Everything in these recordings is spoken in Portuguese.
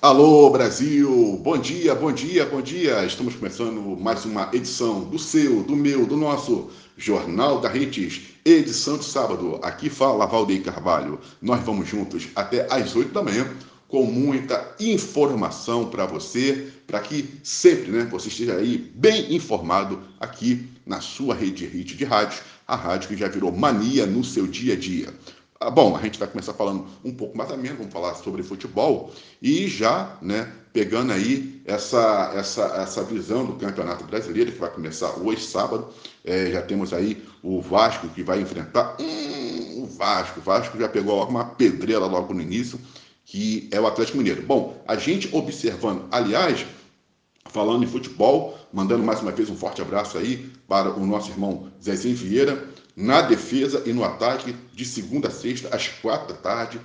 Alô Brasil, bom dia, bom dia, bom dia. Estamos começando mais uma edição do seu, do meu, do nosso Jornal da Redes, edição de sábado. Aqui fala Valdeir Carvalho. Nós vamos juntos até às 8 da manhã com muita informação para você, para que sempre né, você esteja aí bem informado aqui na sua rede hit de rádio, a rádio que já virou mania no seu dia a dia. Ah, bom, a gente vai começar falando um pouco mais menos, vamos falar sobre futebol e já, né, pegando aí essa, essa, essa visão do Campeonato Brasileiro que vai começar hoje, sábado, é, já temos aí o Vasco que vai enfrentar, hum, o Vasco, o Vasco já pegou uma pedreira logo no início, que é o Atlético Mineiro. Bom, a gente observando, aliás, falando em futebol, mandando mais uma vez um forte abraço aí para o nosso irmão Zezinho Vieira, na defesa e no ataque, de segunda a sexta, às quatro da tarde,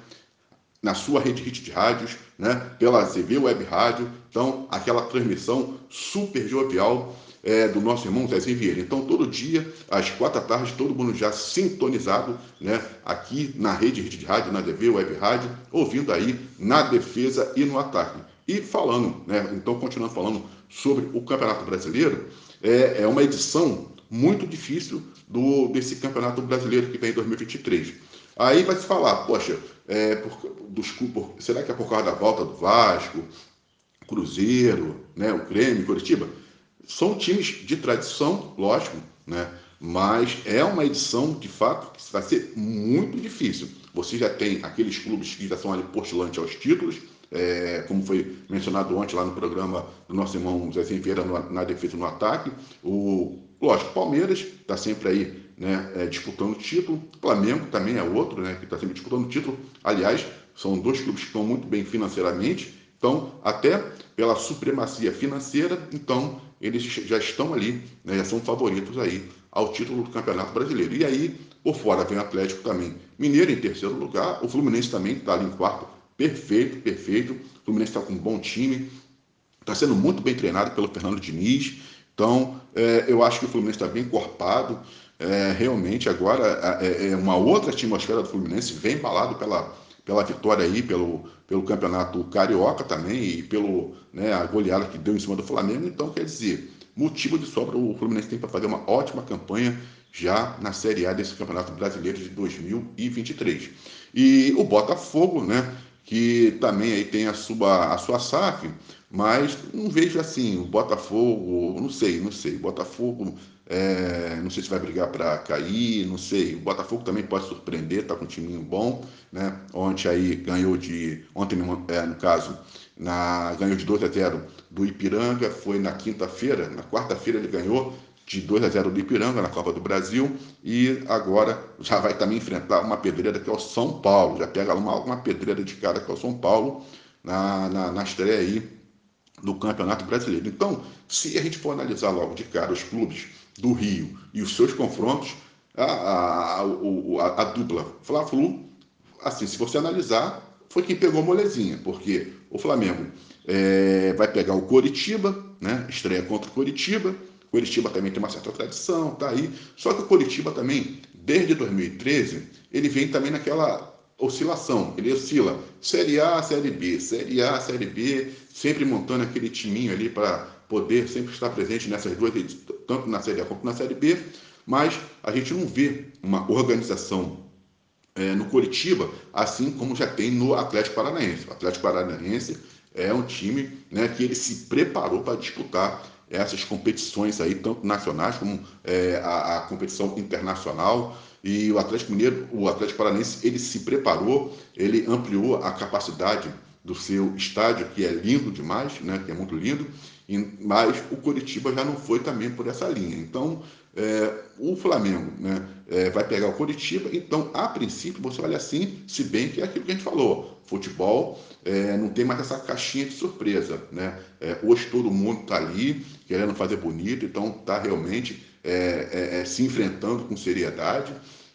na sua rede hit de rádios, né, pela CV Web Rádio. Então, aquela transmissão super jovial é, do nosso irmão Zezinho Vieira. Então, todo dia, às quatro da tarde, todo mundo já sintonizado né, aqui na rede hit de rádio, na TV Web Rádio, ouvindo aí na defesa e no ataque. E falando, né, então, continuando falando sobre o Campeonato Brasileiro, é, é uma edição muito difícil do, desse Campeonato Brasileiro que vem em 2023. Aí vai se falar, poxa, é, por, dos, por, será que é por causa da volta do Vasco, Cruzeiro, né, o Grêmio, Curitiba? São times de tradição, lógico, né, mas é uma edição, de fato, que vai ser muito difícil. Você já tem aqueles clubes que já são ali postulantes aos títulos, é, como foi mencionado ontem lá no programa do nosso irmão Zezinho Vieira na defesa no ataque. O, lógico, Palmeiras está sempre aí né, é, disputando o título. Flamengo também é outro, né, que está sempre disputando o título. Aliás, são dois clubes que estão muito bem financeiramente. Então, até pela supremacia financeira, então eles já estão ali, né, já são favoritos aí ao título do Campeonato Brasileiro. E aí, por fora, vem o Atlético também. Mineiro em terceiro lugar, o Fluminense também está ali em quarto perfeito, perfeito. O Fluminense está com um bom time, está sendo muito bem treinado pelo Fernando Diniz. Então, é, eu acho que o Fluminense está bem encorpado. É, realmente, agora é, é, uma outra atmosfera do Fluminense, vem embalado pela, pela vitória aí, pelo, pelo campeonato carioca também e pelo né, a goleada que deu em cima do Flamengo. Então, quer dizer, motivo de sobra o Fluminense tem para fazer uma ótima campanha já na Série A desse Campeonato Brasileiro de 2023. E o Botafogo, né, que também aí tem a sua, a sua SAF, mas não vejo assim, o Botafogo, não sei, não sei, Botafogo, é, não sei se vai brigar para cair, não sei, o Botafogo também pode surpreender, está com um timinho bom, né, ontem aí ganhou de, ontem é, no caso, na, ganhou de 2 a 0 do Ipiranga, foi na quinta-feira, na quarta-feira ele ganhou de 2 a 0 do Ipiranga na Copa do Brasil e agora já vai também enfrentar uma pedreira que é o São Paulo, já pega uma, uma pedreira de cara que é o São Paulo na, na, na estreia aí do Campeonato Brasileiro. Então, se a gente for analisar logo de cara os clubes do Rio e os seus confrontos, a, a, a, a dupla Fla-Flu, assim, se você analisar, foi quem pegou molezinha, porque o Flamengo é, vai pegar o Coritiba, né, estreia contra o Coritiba, Curitiba também tem uma certa tradição, tá aí. Só que o Curitiba também, desde 2013, ele vem também naquela oscilação. Ele oscila Série A, Série B, Série A, Série B, sempre montando aquele timinho ali para poder sempre estar presente nessas duas, tanto na Série A quanto na Série B. Mas a gente não vê uma organização é, no Curitiba, assim como já tem no Atlético Paranaense. O Atlético Paranaense é um time né, que ele se preparou para disputar essas competições aí, tanto nacionais como é, a, a, competição internacional. E o Atlético Mineiro, o Atlético Paranense, ele se preparou, ele ampliou a capacidade do seu estádio, que é lindo demais, né, que é muito lindo, mas o Curitiba já não foi também por essa linha. Então, é, o Flamengo né, é, vai pegar o Curitiba, então, a princípio, você olha assim, se bem que é aquilo que a gente falou, futebol é, não tem mais essa caixinha de surpresa. Né? É, hoje todo mundo está ali querendo fazer bonito, então está realmente é, é, se enfrentando com seriedade.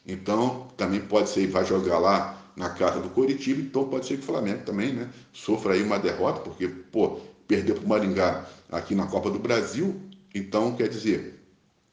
Então, também pode ser, vai jogar lá na casa do Curitiba, então pode ser que o Flamengo também né, sofra aí uma derrota, porque, pô, perdeu para o Maringá aqui na Copa do Brasil, então, quer dizer,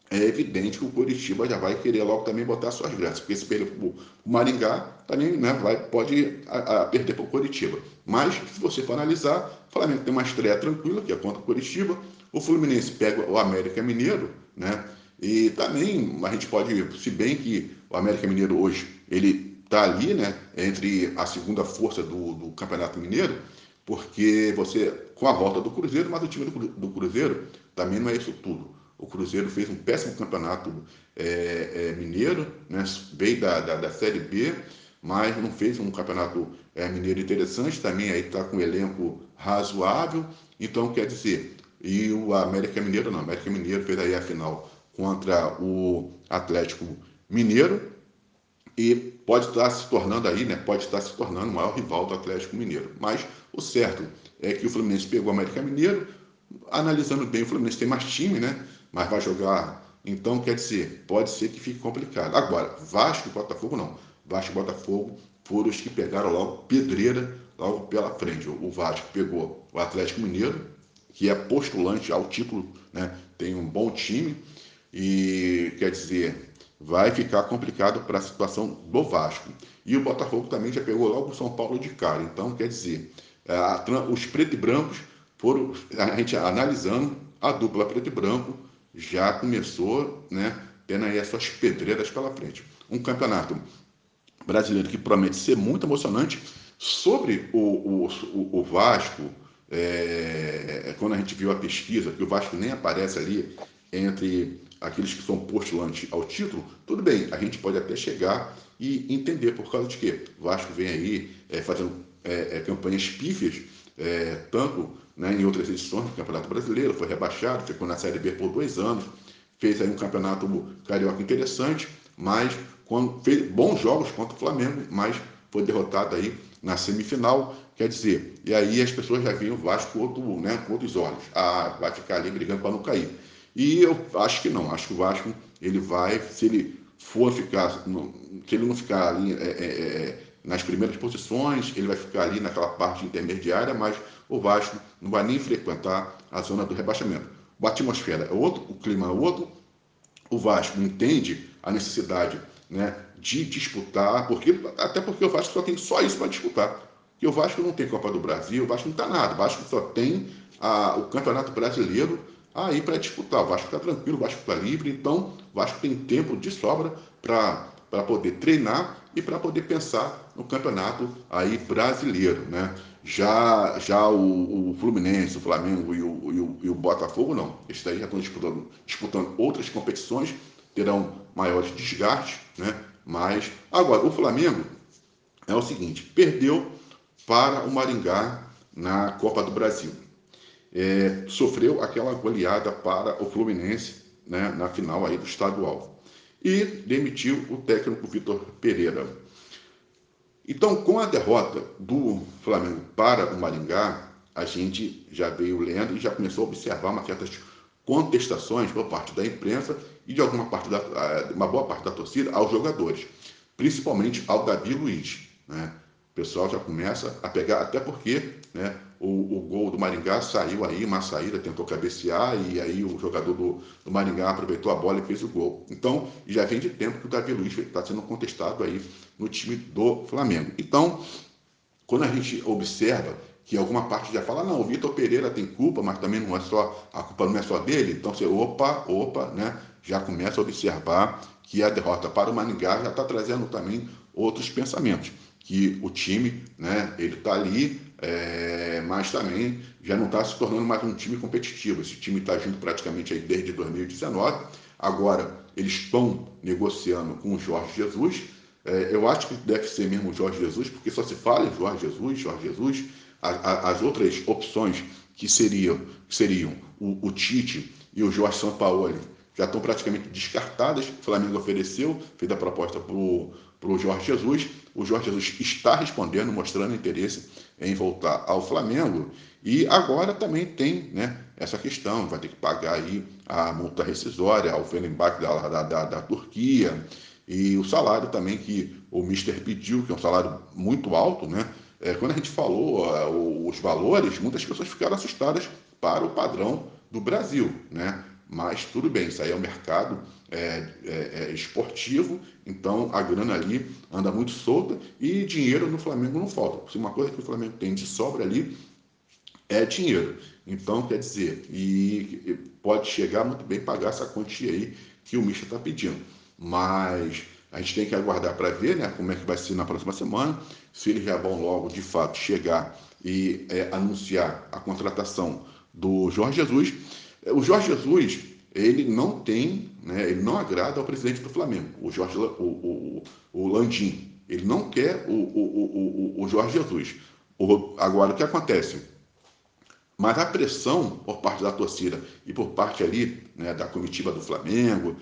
é evidente que o Curitiba já vai querer logo também botar suas graças, porque se perder para o Maringá, também né, vai, pode a, a perder para o Curitiba. Mas, se você for analisar, o Flamengo tem uma estreia tranquila, que é contra o Curitiba, o Fluminense pega o América Mineiro, né? E também a gente pode, se bem que o América Mineiro hoje, ele está ali, né, entre a segunda força do, do Campeonato Mineiro, porque você, com a volta do Cruzeiro, mas o time do, do Cruzeiro também não é isso tudo. O Cruzeiro fez um péssimo campeonato é, é, mineiro, né? veio da, da, da, Série B, mas não fez um campeonato é, mineiro interessante, também aí está com um elenco razoável. Então, quer dizer, e o América Mineiro não, o América Mineiro fez aí a final contra o Atlético Mineiro e pode estar se tornando aí, né? Pode estar se tornando o maior rival do Atlético Mineiro. Mas o certo é que o Fluminense pegou o América Mineiro, analisando bem, o Fluminense tem mais time, né? Mas vai jogar. Então, quer dizer, pode ser que fique complicado. Agora, Vasco e Botafogo não. Vasco e Botafogo foram os que pegaram logo pedreira logo pela frente. O Vasco pegou o Atlético Mineiro, que é postulante ao título, né? Tem um bom time e quer dizer, vai ficar complicado para a situação do Vasco. E o Botafogo também já pegou logo o São Paulo de cara. Então, quer dizer, a, os preto e brancos foram, a gente analisando, a dupla preto e branco já começou, né, tendo aí as suas pedreiras pela frente. Um campeonato brasileiro que promete ser muito emocionante. Sobre o, o, o Vasco, é, quando a gente viu a pesquisa, que o Vasco nem aparece ali entre aqueles que são postulantes ao título, tudo bem, a gente pode até chegar e entender por causa de quê? O Vasco vem aí é, fazendo é, é campanhas pífias, é, tanto né, em outras edições do Campeonato Brasileiro, foi rebaixado, ficou na Série B por dois anos, fez aí um campeonato carioca interessante, mas quando, fez bons jogos contra o Flamengo, mas foi derrotado aí na semifinal, quer dizer, e aí as pessoas já viam o Vasco com, outro, né, com outros olhos, ah, vai ficar ali brigando para não cair. E eu acho que não, acho que o Vasco ele vai, se ele for ficar, se ele não ficar ali é, é, é, nas primeiras posições, ele vai ficar ali naquela parte intermediária, mas o Vasco não vai nem frequentar a zona do rebaixamento. A atmosfera é outro, o clima é outro, o Vasco entende a necessidade né, de disputar, porque, até porque o Vasco só tem só isso para disputar. Porque o Vasco não tem Copa do Brasil, o Vasco não está nada, o Vasco só tem a, o Campeonato Brasileiro aí para disputar. O Vasco está tranquilo, o Vasco está livre, então o Vasco tem tempo de sobra para poder treinar e para poder pensar no campeonato aí brasileiro, né? Já, já o, o Fluminense, o Flamengo e o, e o, e o Botafogo não. Esses daí já estão disputando, disputando outras competições, terão maiores desgastes, né? Mas agora o Flamengo é o seguinte, perdeu para o Maringá na Copa do Brasil é, sofreu aquela goleada para o Fluminense né, na final aí do estadual. E demitiu o técnico Vitor Pereira. Então, com a derrota do Flamengo para o Maringá, a gente já veio lendo e já começou a observar uma certas contestações por parte da imprensa e de alguma parte da, uma boa parte da torcida aos jogadores, principalmente ao Davi Luiz. Né? O pessoal já começa a pegar, até porque né, o, o, gol do Maringá saiu aí, uma saída, tentou cabecear e aí o jogador do, do, Maringá aproveitou a bola e fez o gol. Então, já vem de tempo que o Davi Luiz está sendo contestado aí no time do Flamengo. Então, quando a gente observa que alguma parte já fala, não, o Vitor Pereira tem culpa, mas também não é só, a culpa não é só dele, então você, opa, opa, né, já começa a observar que a derrota para o Maringá já está trazendo também outros pensamentos, que o time, né, ele está ali é, mas também já não está se tornando mais um time competitivo. Esse time está junto praticamente aí desde 2019. Agora, eles estão negociando com o Jorge Jesus. É, eu acho que deve ser mesmo o Jorge Jesus, porque só se fala em Jorge Jesus, Jorge Jesus. A, a, as outras opções que seriam, que seriam o, o, Tite e o Jorge Sampaoli já estão praticamente descartadas. O Flamengo ofereceu, fez a proposta para o Jorge Jesus. O Jorge Jesus está respondendo, mostrando interesse em voltar ao Flamengo. E agora também tem né, essa questão, vai ter que pagar aí a multa rescisória ao Fenerbahçe da, da, da, da Turquia e o salário também que o Mister pediu, que é um salário muito alto, né? É, quando a gente falou uh, os valores, muitas pessoas ficaram assustadas para o padrão do Brasil, né? Mas tudo bem, isso aí é um mercado é, é, é, esportivo, então a grana ali anda muito solta e dinheiro no Flamengo não falta. Se uma coisa que o Flamengo tem de sobra ali é dinheiro. Então, quer dizer, e pode chegar muito bem pagar essa quantia aí que o Misha está pedindo. Mas a gente tem que aguardar para ver né, como é que vai ser na próxima semana, se eles já vão logo, de fato, chegar e é, anunciar a contratação do Jorge Jesus. O Jorge Jesus, ele não tem, né, ele não agrada ao presidente do Flamengo, o Jorge, o, o, o Landim. Ele não quer o, o, o, o Jorge Jesus. O, agora, o que acontece? Mas a pressão por parte da torcida e por parte ali né, da comitiva do Flamengo,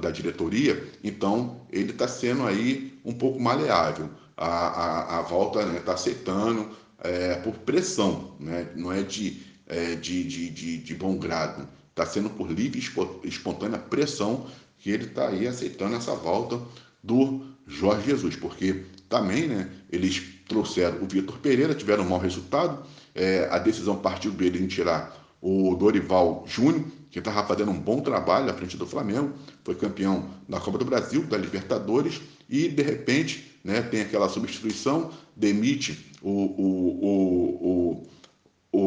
da diretoria, então ele está sendo aí um pouco maleável. A, a, a volta está né, tá aceitando é, por pressão, né, não é de, é, de, de, de, de bom grado. Está sendo por livre e espontânea pressão que ele está aí aceitando essa volta do Jorge Jesus, porque também né, eles trouxeram o Vitor Pereira, tiveram um mau resultado, é, a decisão partiu dele em tirar o Dorival Júnior, que estava fazendo um bom trabalho à frente do Flamengo, foi campeão da Copa do Brasil, da Libertadores, e de repente né, tem aquela substituição, demite o, o, o, o,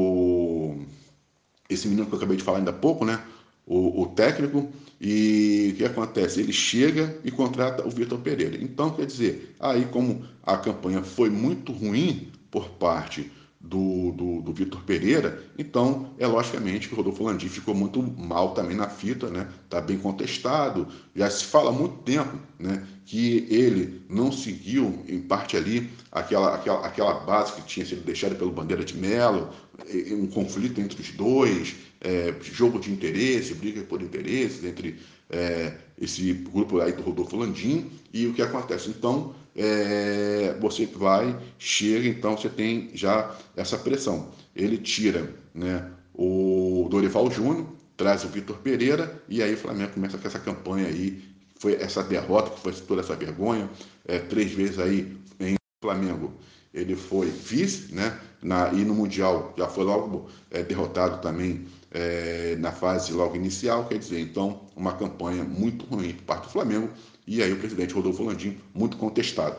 esse menino que eu acabei de falar ainda há pouco, né, o, o técnico, e o que acontece? Ele chega e contrata o Vitor Pereira. Então, quer dizer, aí como a campanha foi muito ruim por parte do, do, do Vitor Pereira, então é logicamente que o Rodolfo Landim ficou muito mal também na fita, né? Está bem contestado, já se fala há muito tempo né, que ele não seguiu, em parte ali, aquela, aquela, aquela base que tinha sido deixada pelo Bandeira de Melo, um conflito entre os dois, é, jogo de interesse, briga por interesses entre é, esse grupo aí do Rodolfo Landim e o que acontece. Então, é, você vai, chega, então você tem já essa pressão. Ele tira né, o Dorival Júnior, traz o Vitor Pereira, e aí o Flamengo começa com essa campanha aí, foi essa derrota, que foi toda essa vergonha, é, três vezes aí em Flamengo. Ele foi vice, né? Na, e no Mundial já foi logo é, derrotado também é, na fase logo inicial, quer dizer, então, uma campanha muito ruim por parte do Flamengo, e aí o presidente Rodolfo Landim muito contestado.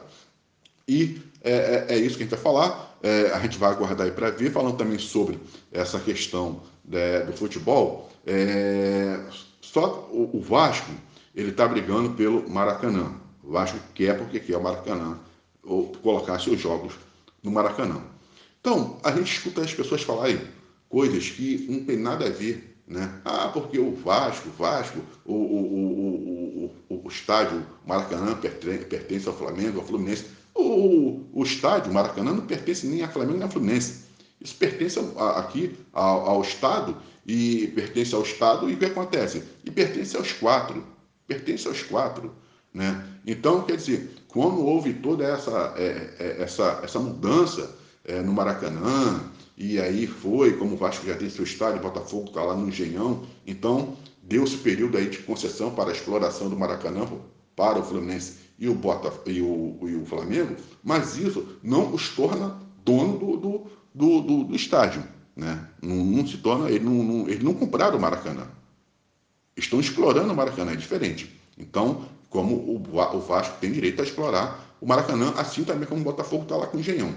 E é, é, é isso que a gente vai falar, é, a gente vai aguardar aí para ver, falando também sobre essa questão né, do futebol, é, só o, o Vasco, ele está brigando pelo Maracanã, o Vasco quer porque quer o Maracanã, ou colocar seus jogos no Maracanã. Então, a gente escuta as pessoas falarem coisas que não tem nada a ver. Né? Ah, porque o Vasco, Vasco, o, o, o, o, estádio Maracanã pertence ao Flamengo, ao Fluminense. O, o estádio Maracanã não pertence nem ao Flamengo nem ao Fluminense. Isso pertence aqui ao, ao Estado e pertence ao Estado e o que acontece? E pertence aos quatro. Pertence aos quatro. Né? Então, quer dizer, quando houve toda essa, é, é, essa, essa mudança é, no Maracanã, e aí foi, como o Vasco já tem seu estádio, Botafogo está lá no Engenhão, então deu-se período aí de concessão para a exploração do Maracanã para o Fluminense e o, Bota, e o, e o Flamengo, mas isso não os torna dono do, do, do, do, do estádio. Né? Não, não, se torna, eles não, não, não compraram o Maracanã. Estão explorando o Maracanã, é diferente. Então, como o, o Vasco tem direito a explorar o Maracanã, assim também como o Botafogo está lá com o Engenhão.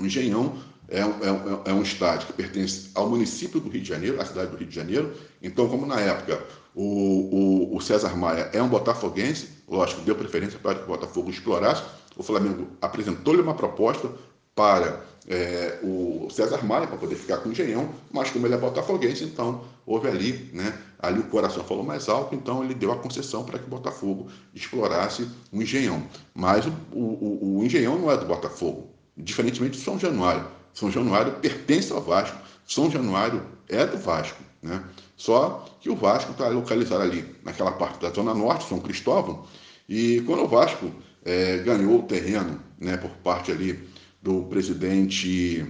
O Engenhão é, é, é, um estádio que pertence ao município do Rio de Janeiro, à cidade do Rio de Janeiro. Então, como na época o, o, o César Maia é um botafoguense, lógico, deu preferência para que o Botafogo explorasse, o Flamengo apresentou-lhe uma proposta para é, o César Maia, para poder ficar com o Engenhão, mas como ele é botafoguense, então houve ali, né, ali o coração falou mais alto, então ele deu a concessão para que o Botafogo explorasse o Engenhão. Mas o, o, o Engenhão não é do Botafogo, diferentemente do São Januário. São Januário pertence ao Vasco. São Januário é do Vasco. Né? Só que o Vasco está localizado ali naquela parte da Zona Norte, São Cristóvão, e quando o Vasco é, ganhou o terreno né, por parte ali do presidente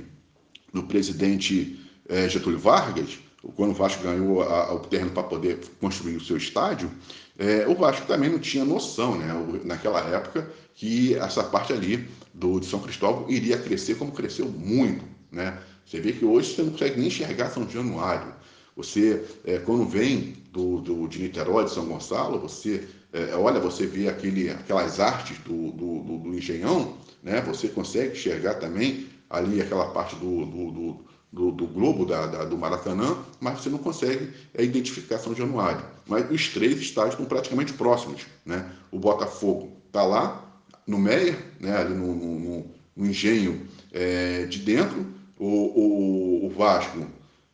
do presidente é, Getúlio Vargas, quando o Vasco ganhou a, a, o terreno para poder construir o seu estádio, é, o Vasco também não tinha noção, né, naquela época, que essa parte ali do, de São Cristóvão iria crescer como cresceu muito. Né? Você vê que hoje você não consegue nem enxergar São Januário. Você, é, quando vem do, do, de Niterói, de São Gonçalo, você é, olha, você vê aquele, aquelas artes do, do, do, do Engenhão, né? você consegue enxergar também ali aquela parte do, do, do, do globo da, da, do Maracanã, mas você não consegue é, identificar São Januário. Mas os três estádios estão praticamente próximos. Né? O Botafogo está lá, no Meia, né? ali no, no, no engenho é, de dentro, o, o, o Vasco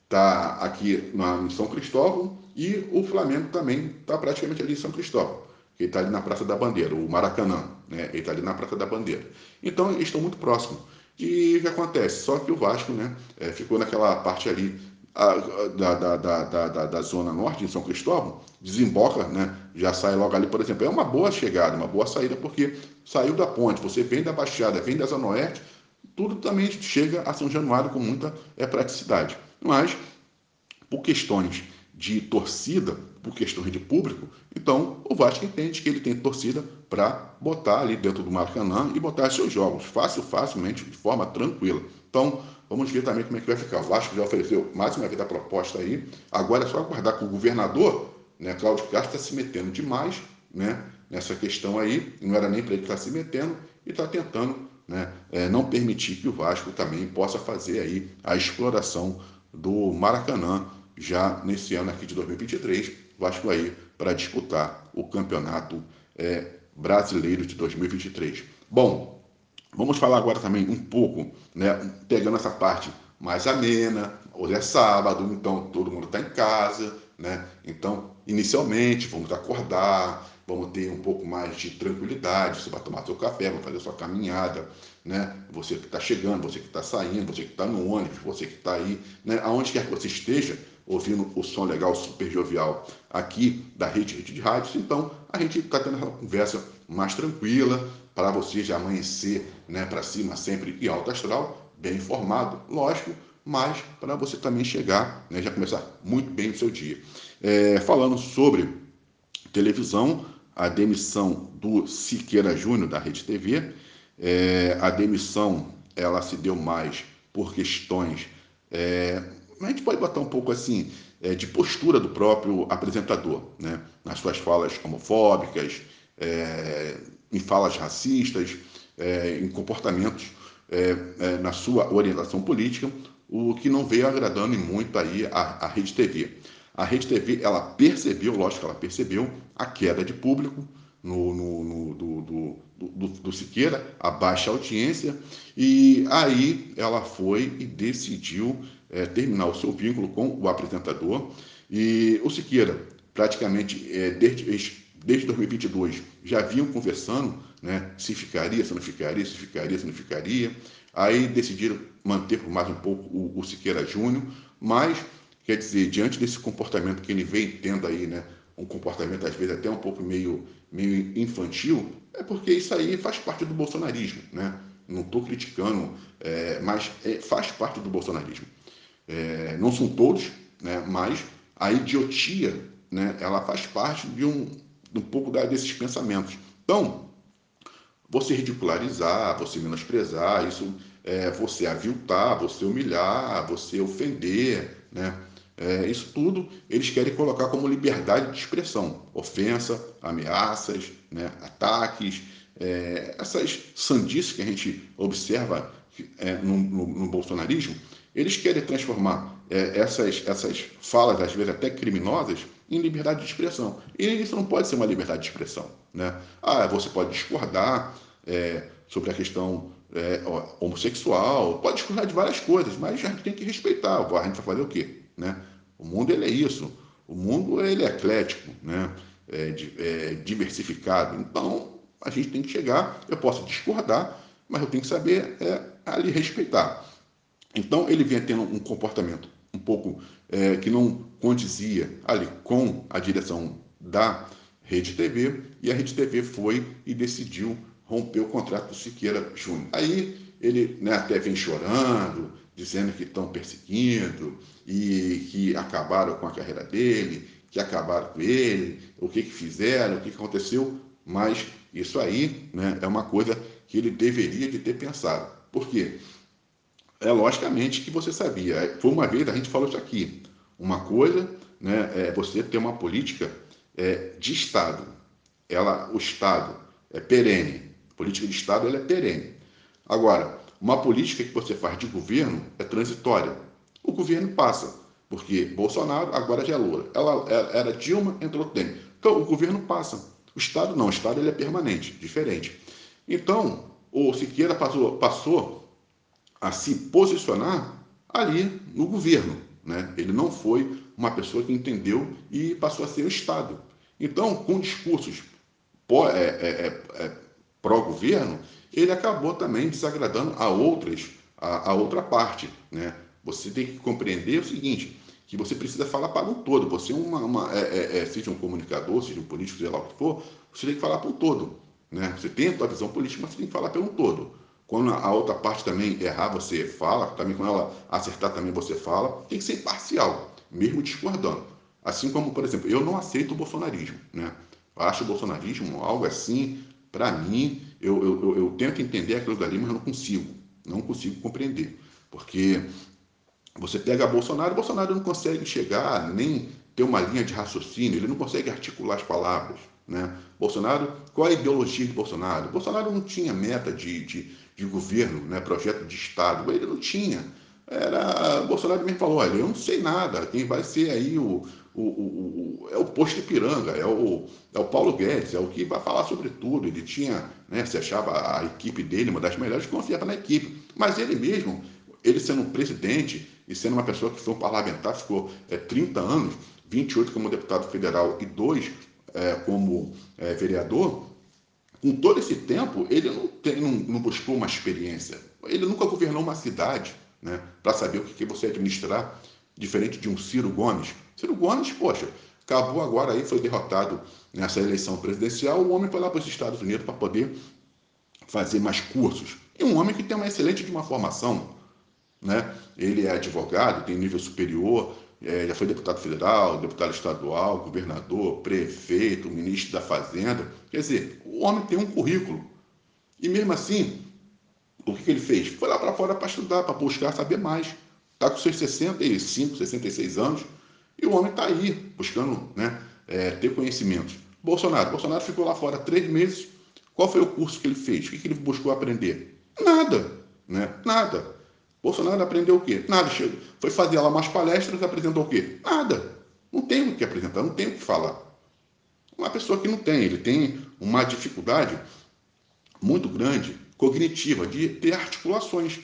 está aqui na, em São Cristóvão e o Flamengo também está praticamente ali em São Cristóvão. Ele está ali na Praça da Bandeira, o Maracanã, né? ele está ali na Praça da Bandeira. Então, eles estão muito próximos. E o que acontece? Só que o Vasco né, é, ficou naquela parte ali da, da, da, da, da zona norte, em São Cristóvão, desemboca, né, já sai logo ali, por exemplo. É uma boa chegada, uma boa saída, porque saiu da ponte, você vem da Baixada, vem da Zona Oeste, tudo também chega a São Januário com muita é, praticidade. Mas, por questões de torcida, por questões de público, então o Vasco entende que ele tem torcida para botar ali dentro do Maracanã e botar seus jogos, fácil, facilmente, de forma tranquila. Então, vamos ver também como é que vai ficar. O Vasco já ofereceu mais uma vez a proposta aí, agora é só aguardar que o governador, né, Cláudio Castro, está se metendo demais né, nessa questão aí, não era nem para ele estar tá se metendo, e está tentando né, é, não permitir que o Vasco também possa fazer aí a exploração do Maracanã já nesse ano aqui de 2023, Vasco aí para disputar o campeonato é, brasileiro de 2023. Bom, vamos falar agora também um pouco, né, pegando essa parte mais amena. Hoje é sábado, então todo mundo está em casa, né? Então, inicialmente, vamos acordar, vamos ter um pouco mais de tranquilidade. Você vai tomar seu café, vai fazer sua caminhada, né? Você que está chegando, você que está saindo, você que está no ônibus, você que está aí, né? Aonde quer que você esteja, ouvindo o som legal, super jovial aqui da rede, rede de rádios. Então, a gente está tendo uma conversa mais tranquila para você já amanhecer né, para cima sempre e alto astral, bem informado, lógico, mas para você também chegar, né, já começar muito bem o seu dia. É, falando sobre televisão, a demissão do Siqueira Júnior da Rede TV, é, a demissão ela se deu mais por questões é, a gente pode botar um pouco assim é, de postura do próprio apresentador, né? nas suas falas homofóbicas, é, em falas racistas, é, em comportamentos é, é, na sua orientação política, o que não veio agradando muito aí a, a Rede TV. A Rede TV, ela percebeu, lógico que ela percebeu, a queda de público no, no, no do, do, do, do Siqueira, a baixa audiência, e aí ela foi e decidiu é, terminar o seu vínculo com o apresentador. E o Siqueira, praticamente é, desde, desde 2022, já vinham conversando né, se ficaria, se não ficaria, se ficaria, se não ficaria. Aí decidiram manter por mais um pouco o, o Siqueira Júnior, mas, quer dizer, diante desse comportamento que ele vem tendo aí, né, um comportamento às vezes até um pouco meio, meio infantil, é porque isso aí faz parte do bolsonarismo, né? Não estou criticando, é, mas é, faz parte do bolsonarismo. É, não são todos, né, mas a idiotia né, ela faz parte de um, um pouco desses pensamentos. Então, você ridicularizar, você menosprezar, isso é você aviltar, você humilhar, você ofender, né? É, isso tudo eles querem colocar como liberdade de expressão, ofensa, ameaças, né, ataques, é, essas sandices que a gente observa é, no, no, no bolsonarismo, eles querem transformar é, essas, essas falas, às vezes até criminosas, em liberdade de expressão. E isso não pode ser uma liberdade de expressão. Né? Ah, você pode discordar é, sobre a questão é, homossexual, pode discordar de várias coisas, mas a gente tem que respeitar. A gente vai fazer o quê? Né? O mundo ele é isso. O mundo ele é eclético, né? é, é diversificado. Então, a gente tem que chegar, eu posso discordar, mas eu tenho que saber é, ali respeitar. Então, ele vinha tendo um comportamento pouco é, que não condizia ali com a direção da Rede TV, e a Rede TV foi e decidiu romper o contrato do Siqueira Júnior. Aí ele né, até vem chorando, dizendo que estão perseguindo e que acabaram com a carreira dele, que acabaram com ele, o que, que fizeram, o que, que aconteceu, mas isso aí né, é uma coisa que ele deveria de ter pensado. Por quê? É logicamente que você sabia. Foi uma vez, a gente falou isso aqui. Uma coisa né, é você ter uma política é, de Estado. Ela, o Estado é perene. A política de Estado ela é perene. Agora, uma política que você faz de governo é transitória. O governo passa, porque Bolsonaro agora já é Lula. Ela, era Dilma, entrou Temer. Então, o governo passa. O Estado não, o Estado ele é permanente, diferente. Então, o Siqueira passou, passou a se posicionar ali no governo. Né? Ele não foi uma pessoa que entendeu e passou a ser o Estado. Então, com discursos é, é, é, é, pró-governo, ele acabou também desagradando a outras, a, a, outra parte. Né? Você tem que compreender o seguinte, que você precisa falar para o todo. Você, uma, uma é, é, seja um comunicador, seja um político, seja lá o que for, você tem que falar para o todo. Né? Você tem a sua visão política, mas você tem que falar pelo todo. Quando a outra parte também errar, você fala. Também quando ela acertar, também você fala. Tem que ser imparcial, mesmo discordando. Assim como, por exemplo, eu não aceito o bolsonarismo. Né? Acho o bolsonarismo algo assim, para mim, eu, eu, eu, eu, tento entender aquilo dali, mas não consigo. Não consigo compreender. Porque você pega Bolsonaro, Bolsonaro não consegue chegar nem ter uma linha de raciocínio, ele não consegue articular as palavras. Né? Bolsonaro, qual a ideologia de Bolsonaro? Bolsonaro não tinha meta de, de, de governo, né? projeto de Estado, ele não tinha. Era, Bolsonaro mesmo falou, olha, eu não sei nada, quem vai ser aí o, o, o, o, é o posto Ipiranga, é o, é o Paulo Guedes, é o que vai falar sobre tudo. Ele tinha, né, se achava a equipe dele uma das melhores, confiava na equipe. Mas ele mesmo, ele sendo presidente e sendo uma pessoa que foi um parlamentar, ficou é, 30 anos, 28 como deputado federal e 2 é, como é, vereador, com todo esse tempo, ele não, tem, não, não, buscou uma experiência. Ele nunca governou uma cidade né, para saber o que, que você administrar, diferente de um Ciro Gomes. Ciro Gomes, poxa, acabou agora aí, foi derrotado nessa eleição presidencial, o homem foi lá para os Estados Unidos para poder fazer mais cursos. E um homem que tem uma excelente de uma formação, né? Ele é advogado, tem nível superior, é, já foi deputado federal, deputado estadual, governador, prefeito, ministro da Fazenda. Quer dizer, o homem tem um currículo. E mesmo assim, o que, que ele fez? Foi lá para fora para estudar, para buscar saber mais. Está com seus 65, 66 anos e o homem está aí buscando né, é, ter conhecimentos. Bolsonaro. Bolsonaro ficou lá fora três meses. Qual foi o curso que ele fez? O que, que ele buscou aprender? Nada. Né? Nada. Bolsonaro aprendeu o quê? Nada, chega. Foi fazer lá umas palestras, apresentou o quê? Nada. Não tem o que apresentar, não tem o que falar. Uma pessoa que não tem, ele tem uma dificuldade muito grande cognitiva de ter articulações.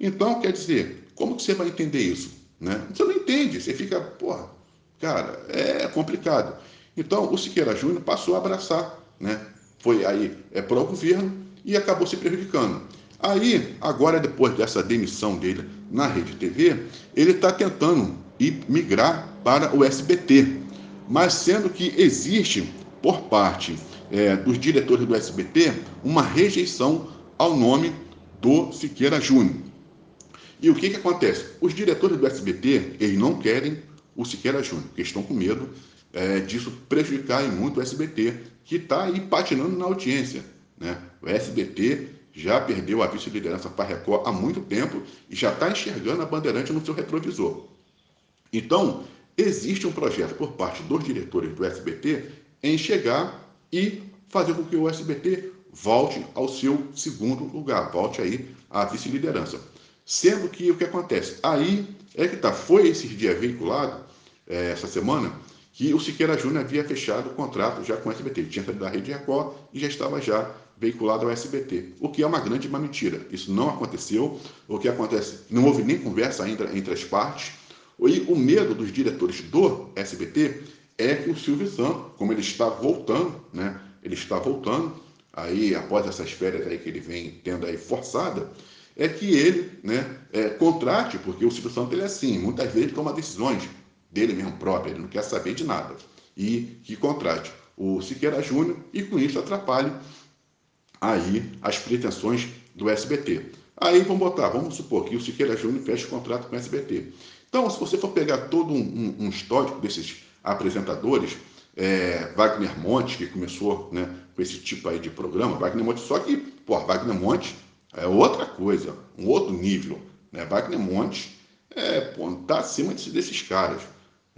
Então, quer dizer, como que você vai entender isso? Né? Você não entende, você fica, porra, cara, é complicado. Então, o Siqueira Júnior passou a abraçar, né? Foi aí é, para o governo e acabou se prejudicando. Aí, agora, depois dessa demissão dele na Rede TV, ele está tentando ir migrar para o SBT, mas sendo que existe, por parte é, dos diretores do SBT, uma rejeição ao nome do Siqueira Júnior. E o que, que acontece? Os diretores do SBT, eles não querem o Siqueira Júnior, porque estão com medo é, disso prejudicar muito o SBT, que está aí patinando na audiência. Né? O SBT já perdeu a vice-liderança para a Record há muito tempo e já está enxergando a Bandeirante no seu retrovisor. Então, existe um projeto por parte dos diretores do SBT em chegar e fazer com que o SBT volte ao seu segundo lugar, volte aí à vice-liderança. Sendo que o que acontece? Aí é que tá, foi esses dias veiculado, é, essa semana, que o Siqueira Júnior havia fechado o contrato já com o SBT. Ele tinha saído da Rede Record e já estava já veiculado ao SBT, o que é uma grande uma mentira. Isso não aconteceu. O que acontece, não houve nem conversa ainda entre as partes. E o medo dos diretores do SBT é que o Silvio Santos, como ele está voltando, né? Ele está voltando aí após essas férias aí que ele vem tendo aí forçada, é que ele, né, é, contrate, porque o Silvio Santos ele é assim, muitas vezes toma decisões dele mesmo próprio, ele não quer saber de nada, e que contrate o Siqueira Júnior e com isso atrapalhe aí as pretensões do SBT. Aí vamos botar, vamos supor que o Siqueira Júnior feche o contrato com o SBT. Então, se você for pegar todo um, um, histórico desses apresentadores, é, Wagner Monte, que começou né, com esse tipo aí de programa, Wagner Monte, só que, pô, Wagner Monte é outra coisa, um outro nível. Né? Wagner Monte é, pô, tá acima desses, desses caras.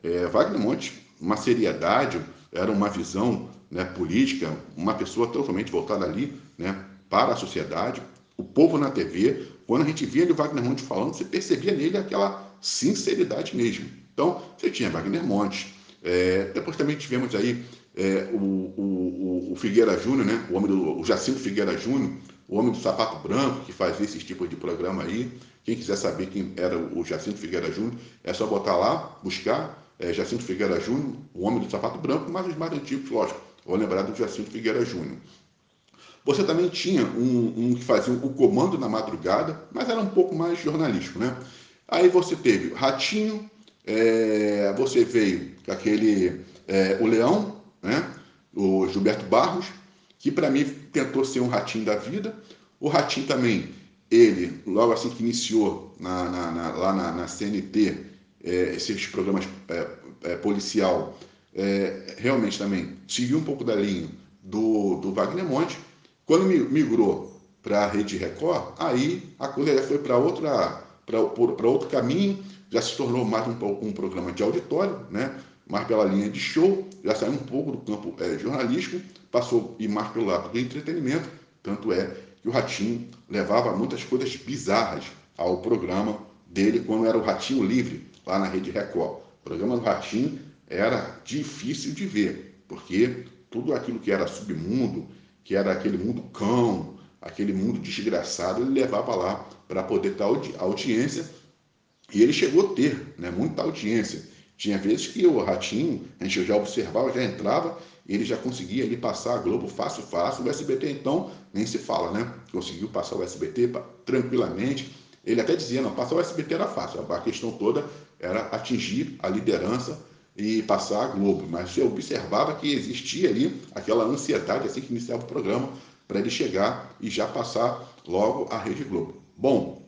é, Wagner Monte, uma seriedade, era uma visão né, política, uma pessoa totalmente voltada ali né, para a sociedade, o povo na TV. Quando a gente via ele, Wagner Monte falando, você percebia nele aquela sinceridade mesmo. Então, você tinha Wagner Monte. É, depois também tivemos aí é, o, o, o, Figueira Júnior, né? o, homem do, o Jacinto Figueira Júnior, o homem do sapato branco, que fazia esses tipos de programa aí. Quem quiser saber quem era o Jacinto Figueira Júnior, é só botar lá, buscar é, Jacinto Figueira Júnior, o homem do sapato branco, mas os mais antigos, lógico, vou lembrar do Jacinto Figueira Júnior. Você também tinha um, um, que fazia o comando na madrugada, mas era um pouco mais jornalístico, né? Aí você teve Ratinho, é, você veio aquele é, o Leão, né? O Gilberto Barros, que para mim tentou ser um ratinho da vida. O ratinho também, ele, logo assim que iniciou na, na, na, lá na, CNT, é, esses programas é, é, policial, é, realmente também seguiu um pouco da linha do, do Wagner Monte. Quando migrou para a Rede Record, aí a coisa foi para outra para outro caminho, já se tornou mais um, um, programa de auditório, né? mais pela linha de show, já saiu um pouco do campo é, jornalístico, passou e mais pelo lado do entretenimento, tanto é que o Ratinho levava muitas coisas bizarras ao programa dele quando era o Ratinho Livre, lá na Rede Record. O programa do Ratinho era difícil de ver, porque tudo aquilo que era submundo, que era aquele mundo cão, aquele mundo desgraçado, ele levava lá para poder ter audi audiência. E ele chegou a ter né, muita audiência. Tinha vezes que o Ratinho, a gente já observava, já entrava, ele já conseguia ali passar a Globo fácil, fácil. O SBT, então, nem se fala, né? Conseguiu passar o SBT tranquilamente. Ele até dizia, não, passar o SBT era fácil. A questão toda era atingir a liderança e passar a Globo. Mas você observava que existia ali aquela ansiedade assim que iniciava o programa para ele chegar e já passar logo a Rede Globo. Bom,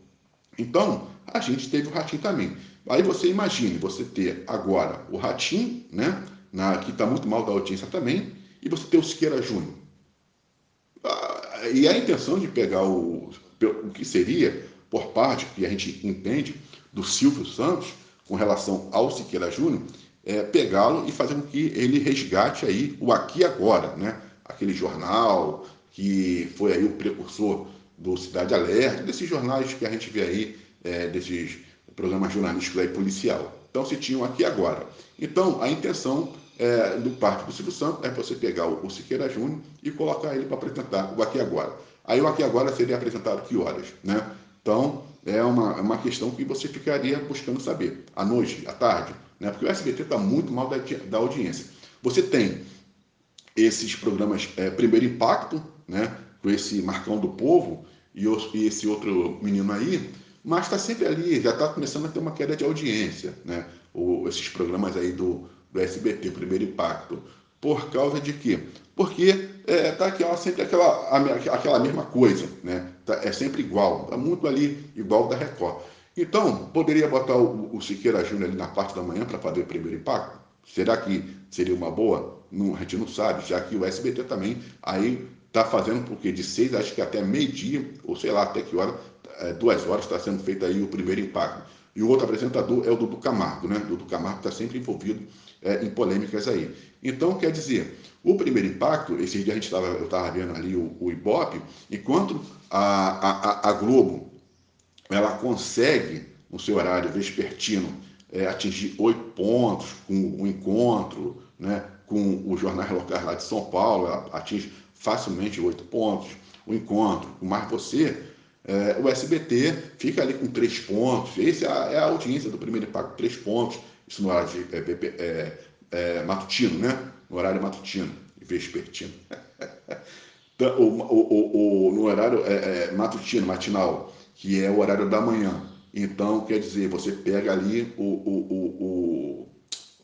então a gente teve o Ratinho também. Aí você imagine você ter agora o Ratinho, né, na, que está muito mal da audiência também, e você ter o Siqueira Júnior. Ah, e a intenção de pegar o, o que seria, por parte que a gente entende, do Silvio Santos, com relação ao Siqueira Júnior, é, pegá-lo e fazer com que ele resgate aí o aqui e agora, né? Aquele jornal que foi aí o precursor do Cidade Alerta, desses jornais que a gente vê aí, é, desses programas jornalísticos aí policial. Então se tinham aqui agora. Então a intenção é, do parte do Silvio Santos é você pegar o, o Siqueira Júnior e colocar ele para apresentar o aqui agora. Aí o aqui agora seria apresentado que horas, né? Então é uma, é uma questão que você ficaria buscando saber. À noite, à tarde, né? porque o SBT está muito mal da, da, audiência. Você tem esses programas é, Primeiro Impacto, né? com esse Marcão do Povo e, e esse outro menino aí, mas está sempre ali, já está começando a ter uma queda de audiência, né? O, esses programas aí do, do SBT, Primeiro Impacto. Por causa de quê? Porque é, tá aquela, sempre aquela, aquela mesma coisa, né? Tá, é sempre igual, está muito ali igual da Record. Então, poderia botar o, o Siqueira Júnior ali na parte da manhã para fazer o primeiro impacto? Será que seria uma boa? Não, a gente não sabe, já que o SBT também aí está fazendo porque de seis, acho que até meio-dia, ou sei lá até que hora, é, duas horas está sendo feito aí o primeiro impacto. E o outro apresentador é o Dudu Camargo, né? O Dudu Camargo está sempre envolvido é, em polêmicas aí. Então, quer dizer, o primeiro impacto, esse dia a gente estava, eu estava vendo ali o, o Ibope, enquanto a, a, a Globo ela consegue, no seu horário vespertino, é, atingir oito pontos com o encontro, né, com os jornais locais lá de São Paulo, ela atinge facilmente oito pontos, o encontro com Mais Você, é, o SBT fica ali com três pontos, essa é a, é a audiência do primeiro impacto, três pontos, isso no horário de, é, é, é, matutino, né? No horário matutino e vespertino. Então, o, o, o, no horário matutino, matinal, que é o horário da manhã. Então, quer dizer, você pega ali o, o,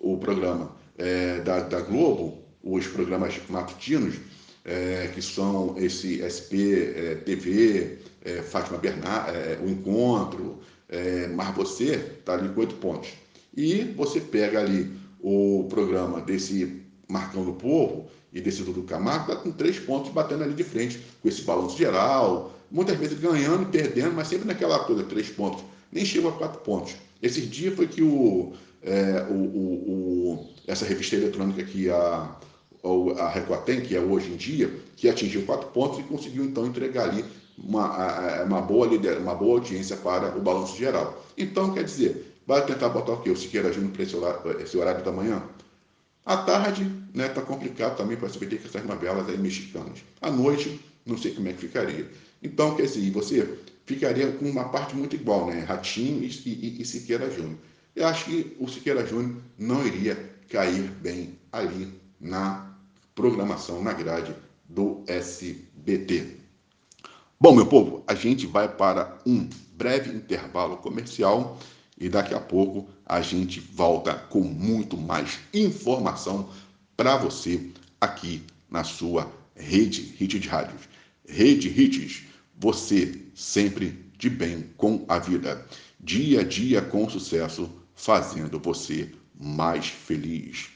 o, o, programa é, da, da Globo, os programas matutinos, é, que são esse SP é, TV, é, Fátima Bernard, é, O Encontro, é, Mas Você, está ali com oito pontos. E você pega ali o programa desse Marcão do Povo e desse Dudu Camargo, está com três pontos batendo ali de frente, com esse balanço geral, muitas vezes ganhando perdendo, mas sempre naquela coisa, três pontos. Nem chegam a quatro pontos. Esses dias foi que o, é, o, o, o, essa revista eletrônica que a, a Record tem, que é hoje em dia, que atingiu quatro pontos e conseguiu então entregar ali uma, uma, boa, lider, uma boa audiência para o balanço geral. Então, quer dizer, vai tentar botar o quê? O Siqueira Júnior para esse horário, esse horário da manhã? À tarde, né, tá complicado também para SBT com essas novelas aí mexicanas. À noite, não sei como é que ficaria. Então, quer dizer, você ficaria com uma parte muito igual, né? Ratinho e, e, e Siqueira Júnior. Eu acho que o Siqueira Júnior não iria cair bem ali na programação, na grade do SBT. Bom, meu povo, a gente vai para um breve intervalo comercial e daqui a pouco a gente volta com muito mais informação para você aqui na sua rede Hit de Rádios. Rede Hits, você sempre de bem com a vida. Dia a dia com sucesso, fazendo você mais feliz.